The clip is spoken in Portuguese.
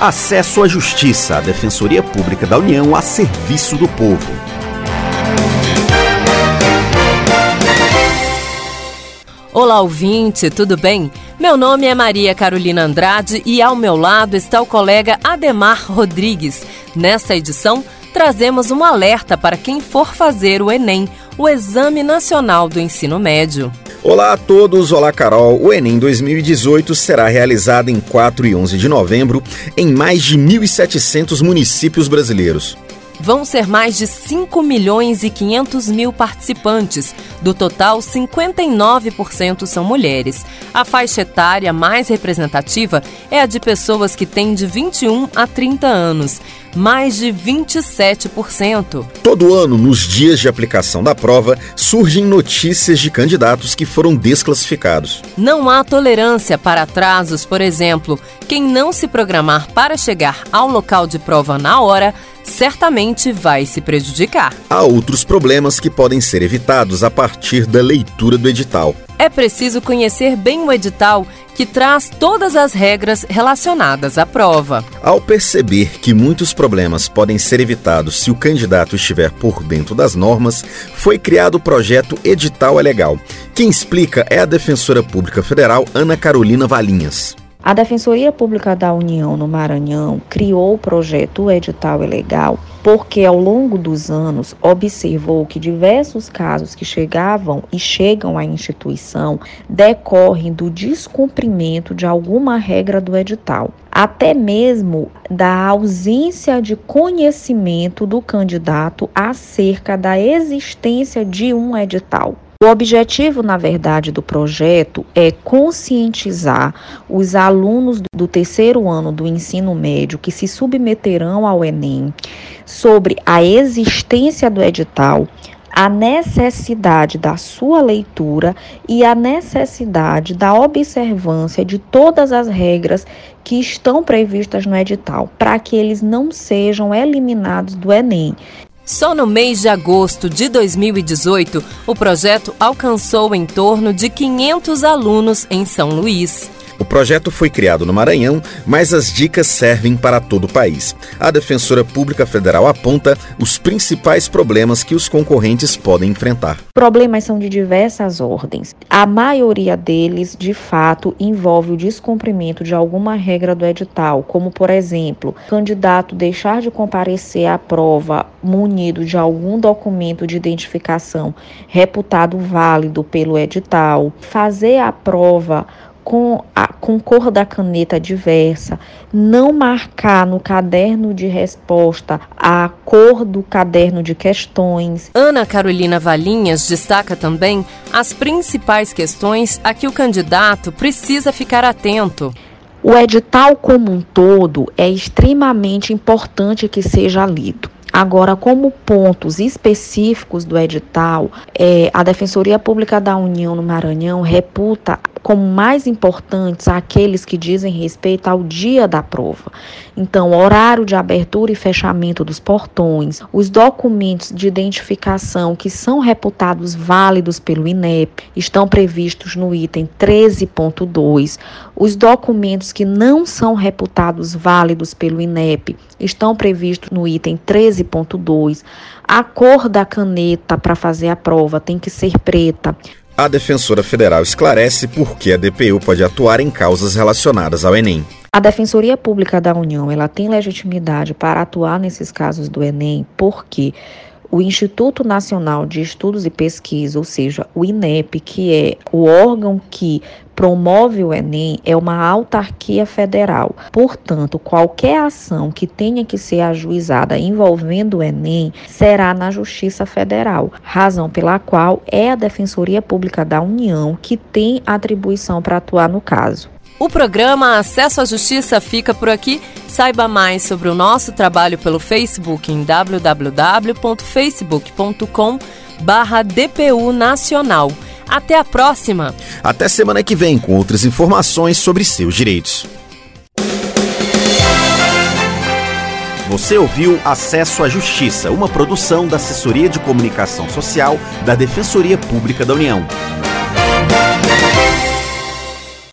Acesso à Justiça, a Defensoria Pública da União a serviço do povo. Olá, ouvinte, tudo bem? Meu nome é Maria Carolina Andrade e ao meu lado está o colega Ademar Rodrigues. Nesta edição, trazemos um alerta para quem for fazer o Enem, o Exame Nacional do Ensino Médio. Olá a todos, olá Carol. O Enem 2018 será realizado em 4 e 11 de novembro em mais de 1.700 municípios brasileiros. Vão ser mais de 5 milhões e 500 mil participantes. Do total, 59% são mulheres. A faixa etária mais representativa é a de pessoas que têm de 21 a 30 anos, mais de 27%. Todo ano, nos dias de aplicação da prova, surgem notícias de candidatos que foram desclassificados. Não há tolerância para atrasos, por exemplo, quem não se programar para chegar ao local de prova na hora certamente vai se prejudicar. Há outros problemas que podem ser evitados a partir da leitura do edital. É preciso conhecer bem o edital, que traz todas as regras relacionadas à prova. Ao perceber que muitos problemas podem ser evitados se o candidato estiver por dentro das normas, foi criado o projeto Edital é Legal. Quem explica é a Defensora Pública Federal Ana Carolina Valinhas. A Defensoria Pública da União no Maranhão criou o projeto Edital é Legal porque ao longo dos anos observou que diversos casos que chegavam e chegam à instituição decorrem do descumprimento de alguma regra do edital, até mesmo da ausência de conhecimento do candidato acerca da existência de um edital. O objetivo, na verdade, do projeto é conscientizar os alunos do terceiro ano do ensino médio que se submeterão ao Enem sobre a existência do edital, a necessidade da sua leitura e a necessidade da observância de todas as regras que estão previstas no edital, para que eles não sejam eliminados do Enem. Só no mês de agosto de 2018, o projeto alcançou em torno de 500 alunos em São Luís. O projeto foi criado no Maranhão, mas as dicas servem para todo o país. A Defensora Pública Federal aponta os principais problemas que os concorrentes podem enfrentar. Problemas são de diversas ordens. A maioria deles, de fato, envolve o descumprimento de alguma regra do edital, como, por exemplo, candidato deixar de comparecer à prova munido de algum documento de identificação reputado válido pelo edital, fazer a prova com, a, com cor da caneta diversa, não marcar no caderno de resposta a cor do caderno de questões. Ana Carolina Valinhas destaca também as principais questões a que o candidato precisa ficar atento. O edital como um todo é extremamente importante que seja lido. Agora, como pontos específicos do edital, é, a Defensoria Pública da União no Maranhão reputa como mais importantes aqueles que dizem respeito ao dia da prova. Então, horário de abertura e fechamento dos portões, os documentos de identificação que são reputados válidos pelo INEP estão previstos no item 13.2. Os documentos que não são reputados válidos pelo INEP estão previstos no item 13.2. A cor da caneta para fazer a prova tem que ser preta. A defensora federal esclarece por que a DPU pode atuar em causas relacionadas ao Enem. A Defensoria Pública da União, ela tem legitimidade para atuar nesses casos do Enem, porque o Instituto Nacional de Estudos e Pesquisa, ou seja, o INEP, que é o órgão que promove o Enem, é uma autarquia federal. Portanto, qualquer ação que tenha que ser ajuizada envolvendo o Enem será na Justiça Federal, razão pela qual é a Defensoria Pública da União que tem atribuição para atuar no caso. O programa Acesso à Justiça fica por aqui. Saiba mais sobre o nosso trabalho pelo Facebook em www.facebook.com DPU Nacional. Até a próxima! Até semana que vem com outras informações sobre seus direitos. Você ouviu Acesso à Justiça, uma produção da Assessoria de Comunicação Social da Defensoria Pública da União.